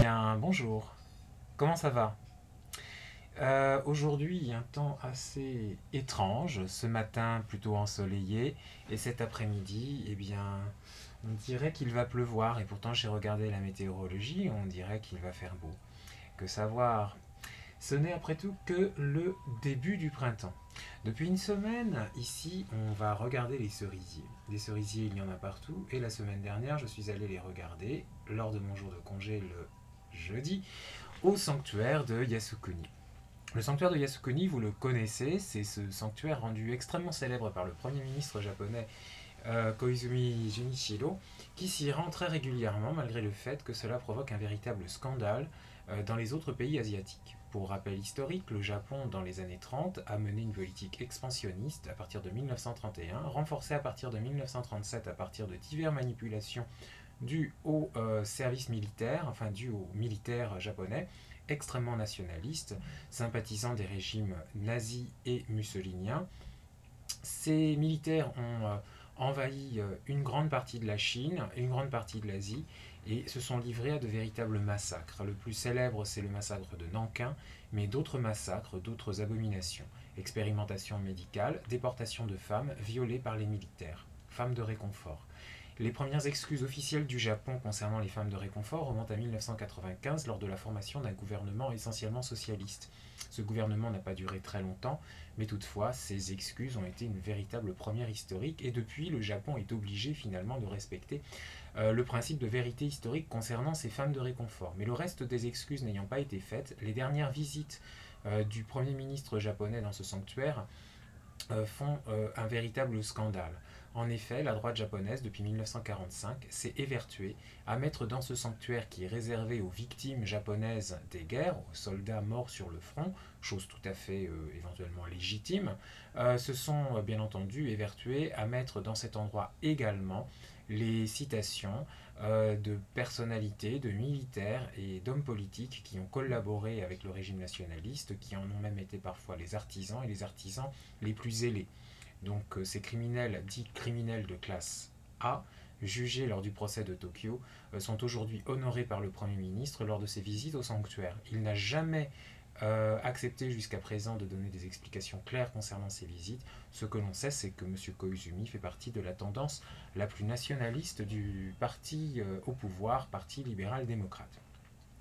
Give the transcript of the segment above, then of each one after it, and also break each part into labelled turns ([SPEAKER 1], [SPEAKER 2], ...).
[SPEAKER 1] Bien, bonjour. Comment ça va? Euh, Aujourd'hui, un temps assez étrange. Ce matin, plutôt ensoleillé. Et cet après-midi, eh bien, on dirait qu'il va pleuvoir. Et pourtant, j'ai regardé la météorologie. On dirait qu'il va faire beau. Que savoir? Ce n'est après tout que le début du printemps. Depuis une semaine, ici, on va regarder les cerisiers. Des cerisiers, il y en a partout. Et la semaine dernière, je suis allé les regarder lors de mon jour de congé le jeudi au sanctuaire de Yasukuni. Le sanctuaire de Yasukuni, vous le connaissez, c'est ce sanctuaire rendu extrêmement célèbre par le Premier ministre japonais euh, Koizumi Junichiro, qui s'y rend très régulièrement malgré le fait que cela provoque un véritable scandale euh, dans les autres pays asiatiques. Pour rappel historique, le Japon, dans les années 30, a mené une politique expansionniste à partir de 1931, renforcée à partir de 1937 à partir de diverses manipulations dues au euh, service militaire, enfin dues aux militaires japonais, extrêmement nationalistes, sympathisant des régimes nazis et mussoliniens. Ces militaires ont euh, envahi euh, une grande partie de la Chine, une grande partie de l'Asie, et se sont livrés à de véritables massacres. Le plus célèbre, c'est le massacre de Nankin, mais d'autres massacres, d'autres abominations. Expérimentation médicale, déportation de femmes violées par les militaires, femmes de réconfort. Les premières excuses officielles du Japon concernant les femmes de réconfort remontent à 1995 lors de la formation d'un gouvernement essentiellement socialiste. Ce gouvernement n'a pas duré très longtemps, mais toutefois, ces excuses ont été une véritable première historique et depuis, le Japon est obligé finalement de respecter euh, le principe de vérité historique concernant ces femmes de réconfort. Mais le reste des excuses n'ayant pas été faites, les dernières visites euh, du Premier ministre japonais dans ce sanctuaire euh, font un véritable scandale. En effet, la droite japonaise, depuis 1945, s'est évertuée à mettre dans ce sanctuaire qui est réservé aux victimes japonaises des guerres, aux soldats morts sur le front, chose tout à fait euh, éventuellement légitime, euh, se sont euh, bien entendu évertués à mettre dans cet endroit également les citations de personnalités, de militaires et d'hommes politiques qui ont collaboré avec le régime nationaliste, qui en ont même été parfois les artisans et les artisans les plus ailés. Donc euh, ces criminels dits criminels de classe A, jugés lors du procès de Tokyo, euh, sont aujourd'hui honorés par le Premier ministre lors de ses visites au sanctuaire. Il n'a jamais euh, accepté jusqu'à présent de donner des explications claires concernant ces visites. Ce que l'on sait, c'est que M. Koizumi fait partie de la tendance la plus nationaliste du parti au pouvoir, Parti libéral-démocrate.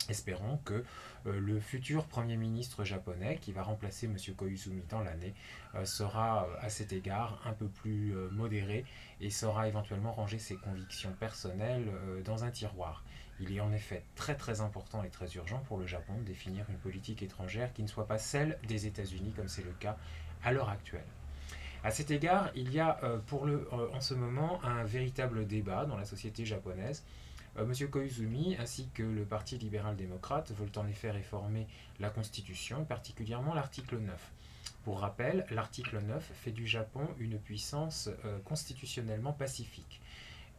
[SPEAKER 1] Espérons que euh, le futur Premier ministre japonais, qui va remplacer M. Koizumi dans l'année, euh, sera euh, à cet égard un peu plus modéré et saura éventuellement ranger ses convictions personnelles dans un tiroir. Il est en effet très très important et très urgent pour le Japon de définir une politique étrangère qui ne soit pas celle des États-Unis comme c'est le cas à l'heure actuelle. À cet égard, il y a pour le, en ce moment un véritable débat dans la société japonaise. Euh, Monsieur Koizumi ainsi que le Parti libéral-démocrate veulent en effet réformer la Constitution, particulièrement l'article 9. Pour rappel, l'article 9 fait du Japon une puissance euh, constitutionnellement pacifique.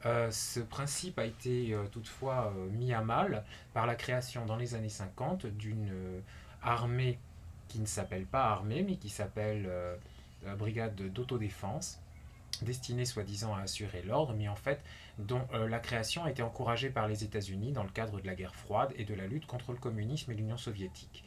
[SPEAKER 1] Euh, ce principe a été toutefois mis à mal par la création dans les années 50 d'une armée qui ne s'appelle pas armée mais qui s'appelle brigade d'autodéfense destinée soi-disant à assurer l'ordre, mais en fait dont euh, la création a été encouragée par les États-Unis dans le cadre de la guerre froide et de la lutte contre le communisme et l'Union soviétique.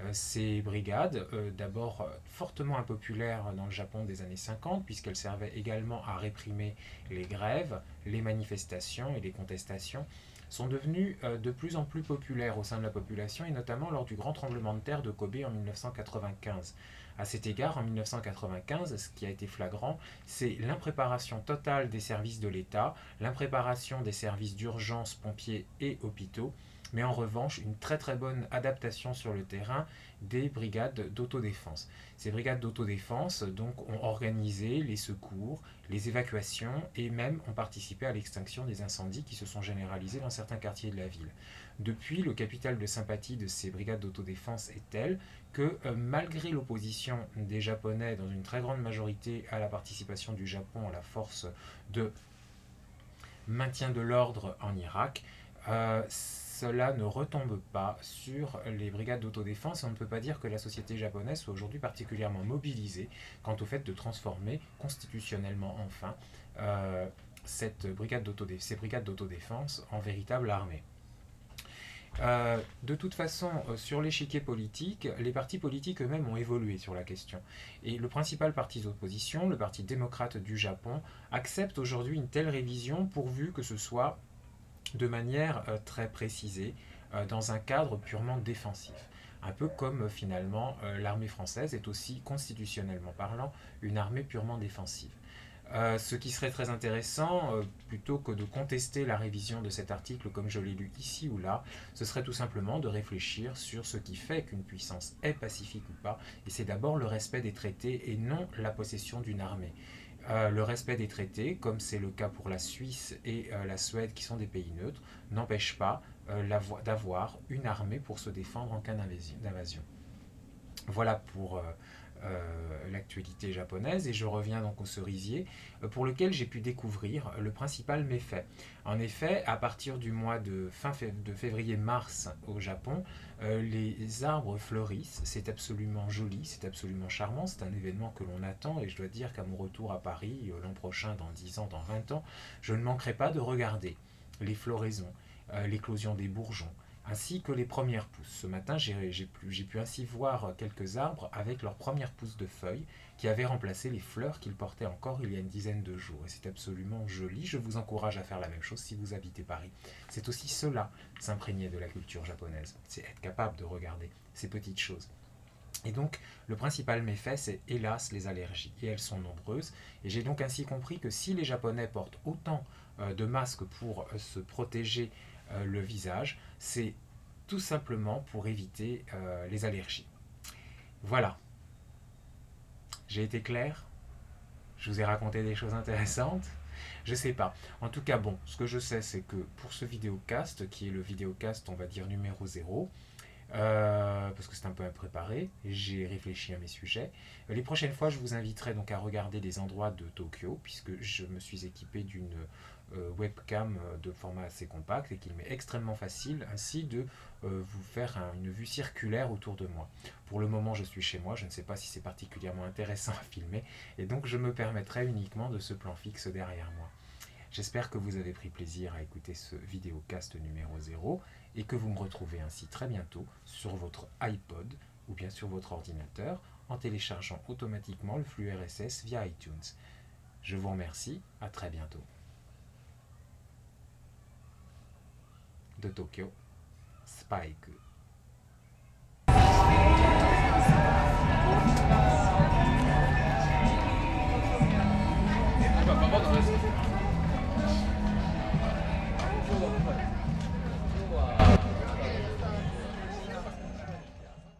[SPEAKER 1] Euh, ces brigades, euh, d'abord fortement impopulaires dans le Japon des années 50, puisqu'elles servaient également à réprimer les grèves, les manifestations et les contestations, sont devenues de plus en plus populaires au sein de la population, et notamment lors du grand tremblement de terre de Kobe en 1995. À cet égard, en 1995, ce qui a été flagrant, c'est l'impréparation totale des services de l'État, l'impréparation des services d'urgence, pompiers et hôpitaux, mais en revanche une très très bonne adaptation sur le terrain des brigades d'autodéfense. Ces brigades d'autodéfense donc ont organisé les secours, les évacuations et même ont participé à l'extinction des incendies qui se sont généralisés dans certains quartiers de la ville. Depuis, le capital de sympathie de ces brigades d'autodéfense est tel que euh, malgré l'opposition des Japonais dans une très grande majorité à la participation du Japon à la force de maintien de l'ordre en Irak, euh, cela ne retombe pas sur les brigades d'autodéfense. On ne peut pas dire que la société japonaise soit aujourd'hui particulièrement mobilisée quant au fait de transformer constitutionnellement enfin euh, ces brigades d'autodéfense en véritable armée. Euh, de toute façon, euh, sur l'échiquier politique, les partis politiques eux-mêmes ont évolué sur la question. Et le principal parti d'opposition, le Parti démocrate du Japon, accepte aujourd'hui une telle révision pourvu que ce soit de manière euh, très précisée, dans un cadre purement défensif. Un peu comme finalement l'armée française est aussi constitutionnellement parlant une armée purement défensive. Euh, ce qui serait très intéressant, euh, plutôt que de contester la révision de cet article comme je l'ai lu ici ou là, ce serait tout simplement de réfléchir sur ce qui fait qu'une puissance est pacifique ou pas, et c'est d'abord le respect des traités et non la possession d'une armée. Euh, le respect des traités, comme c'est le cas pour la Suisse et la Suède qui sont des pays neutres, n'empêche pas d'avoir une armée pour se défendre en cas d'invasion. Voilà pour euh, l'actualité japonaise et je reviens donc au cerisier euh, pour lequel j'ai pu découvrir le principal méfait. En effet, à partir du mois de fin de février-mars au Japon, euh, les arbres fleurissent, c'est absolument joli, c'est absolument charmant, c'est un événement que l'on attend et je dois dire qu'à mon retour à Paris l'an prochain, dans 10 ans, dans 20 ans, je ne manquerai pas de regarder les floraisons, l'éclosion des bourgeons, ainsi que les premières pousses. Ce matin, j'ai pu, ainsi voir quelques arbres avec leurs premières pousses de feuilles qui avaient remplacé les fleurs qu'ils portaient encore il y a une dizaine de jours. Et c'est absolument joli. Je vous encourage à faire la même chose si vous habitez Paris. C'est aussi cela, s'imprégner de la culture japonaise. C'est être capable de regarder ces petites choses. Et donc, le principal méfait, c'est hélas les allergies. Et elles sont nombreuses. Et j'ai donc ainsi compris que si les Japonais portent autant euh, de masques pour euh, se protéger le visage, c'est tout simplement pour éviter euh, les allergies. Voilà. J'ai été clair? Je vous ai raconté des choses intéressantes? Je sais pas. En tout cas, bon, ce que je sais, c'est que pour ce vidéocast, qui est le vidéocast, on va dire numéro 0, euh, parce que c'est un peu impréparé, j'ai réfléchi à mes sujets. Les prochaines fois, je vous inviterai donc à regarder des endroits de Tokyo, puisque je me suis équipé d'une euh, webcam euh, de format assez compact et qu'il m'est extrêmement facile ainsi de euh, vous faire une vue circulaire autour de moi. Pour le moment, je suis chez moi, je ne sais pas si c'est particulièrement intéressant à filmer et donc je me permettrai uniquement de ce plan fixe derrière moi. J'espère que vous avez pris plaisir à écouter ce vidéocast numéro 0 et que vous me retrouvez ainsi très bientôt sur votre iPod ou bien sur votre ordinateur en téléchargeant automatiquement le flux RSS via iTunes. Je vous remercie, à très bientôt. De Tokyo, Spike